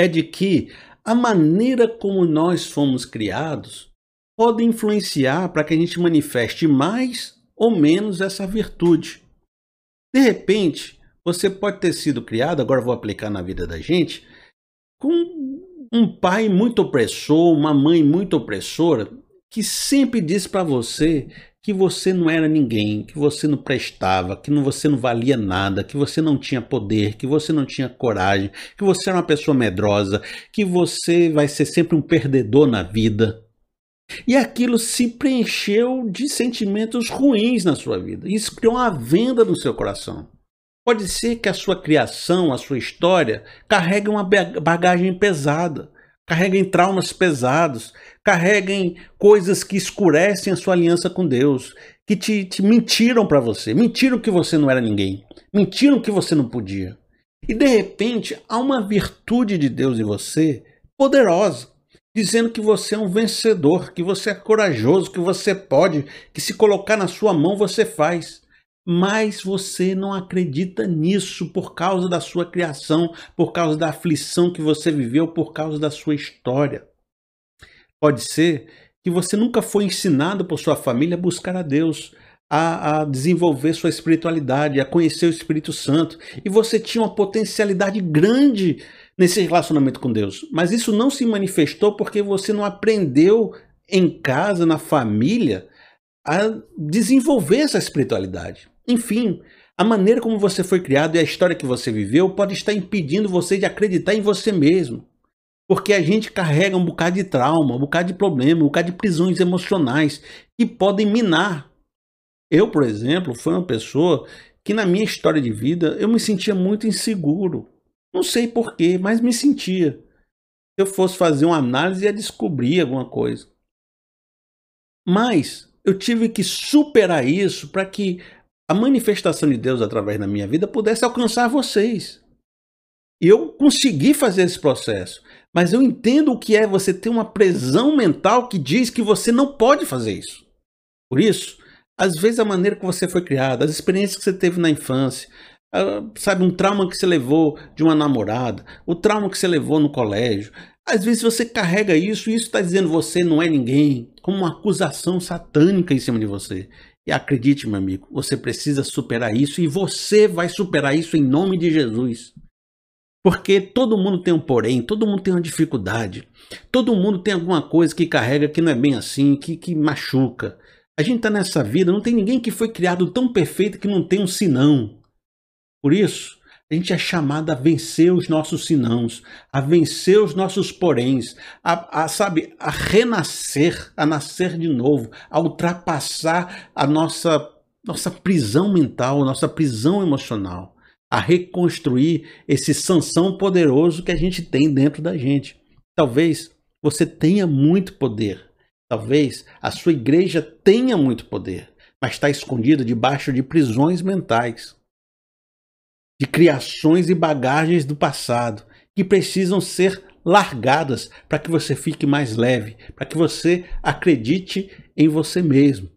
é de que a maneira como nós fomos criados pode influenciar para que a gente manifeste mais ou menos essa virtude. De repente, você pode ter sido criado, agora vou aplicar na vida da gente, com um pai muito opressor, uma mãe muito opressora, que sempre disse para você que você não era ninguém, que você não prestava, que você não valia nada, que você não tinha poder, que você não tinha coragem, que você era uma pessoa medrosa, que você vai ser sempre um perdedor na vida. E aquilo se preencheu de sentimentos ruins na sua vida. Isso criou uma venda no seu coração. Pode ser que a sua criação, a sua história, carregue uma bagagem pesada, carreguem traumas pesados, carreguem coisas que escurecem a sua aliança com Deus, que te, te mentiram para você, mentiram que você não era ninguém, mentiram que você não podia. E de repente há uma virtude de Deus em você poderosa, dizendo que você é um vencedor, que você é corajoso, que você pode, que se colocar na sua mão você faz mas você não acredita nisso por causa da sua criação, por causa da aflição que você viveu, por causa da sua história. Pode ser que você nunca foi ensinado por sua família a buscar a Deus, a, a, desenvolver sua espiritualidade, a conhecer o Espírito Santo, e você tinha uma potencialidade grande nesse relacionamento com Deus, mas isso não se manifestou porque você não aprendeu em casa, na família, a desenvolver essa espiritualidade. Enfim, a maneira como você foi criado e a história que você viveu pode estar impedindo você de acreditar em você mesmo. Porque a gente carrega um bocado de trauma, um bocado de problema, um bocado de prisões emocionais que podem minar. Eu, por exemplo, fui uma pessoa que na minha história de vida eu me sentia muito inseguro. Não sei porquê, mas me sentia. Se eu fosse fazer uma análise, ia descobrir alguma coisa. Mas eu tive que superar isso para que a manifestação de Deus através da minha vida pudesse alcançar vocês. E eu consegui fazer esse processo. Mas eu entendo o que é você ter uma prisão mental que diz que você não pode fazer isso. Por isso, às vezes a maneira que você foi criado, as experiências que você teve na infância, sabe, um trauma que você levou de uma namorada, o trauma que você levou no colégio. Às vezes você carrega isso e isso está dizendo você não é ninguém, como uma acusação satânica em cima de você. E acredite, meu amigo, você precisa superar isso e você vai superar isso em nome de Jesus. Porque todo mundo tem um porém, todo mundo tem uma dificuldade, todo mundo tem alguma coisa que carrega que não é bem assim, que, que machuca. A gente está nessa vida, não tem ninguém que foi criado tão perfeito que não tem um sinão. Por isso, a gente é chamado a vencer os nossos sinãos, a vencer os nossos poréns, a, a, sabe, a renascer, a nascer de novo, a ultrapassar a nossa, nossa prisão mental, nossa prisão emocional, a reconstruir esse sanção poderoso que a gente tem dentro da gente. Talvez você tenha muito poder, talvez a sua igreja tenha muito poder, mas está escondida debaixo de prisões mentais de criações e bagagens do passado que precisam ser largadas para que você fique mais leve, para que você acredite em você mesmo.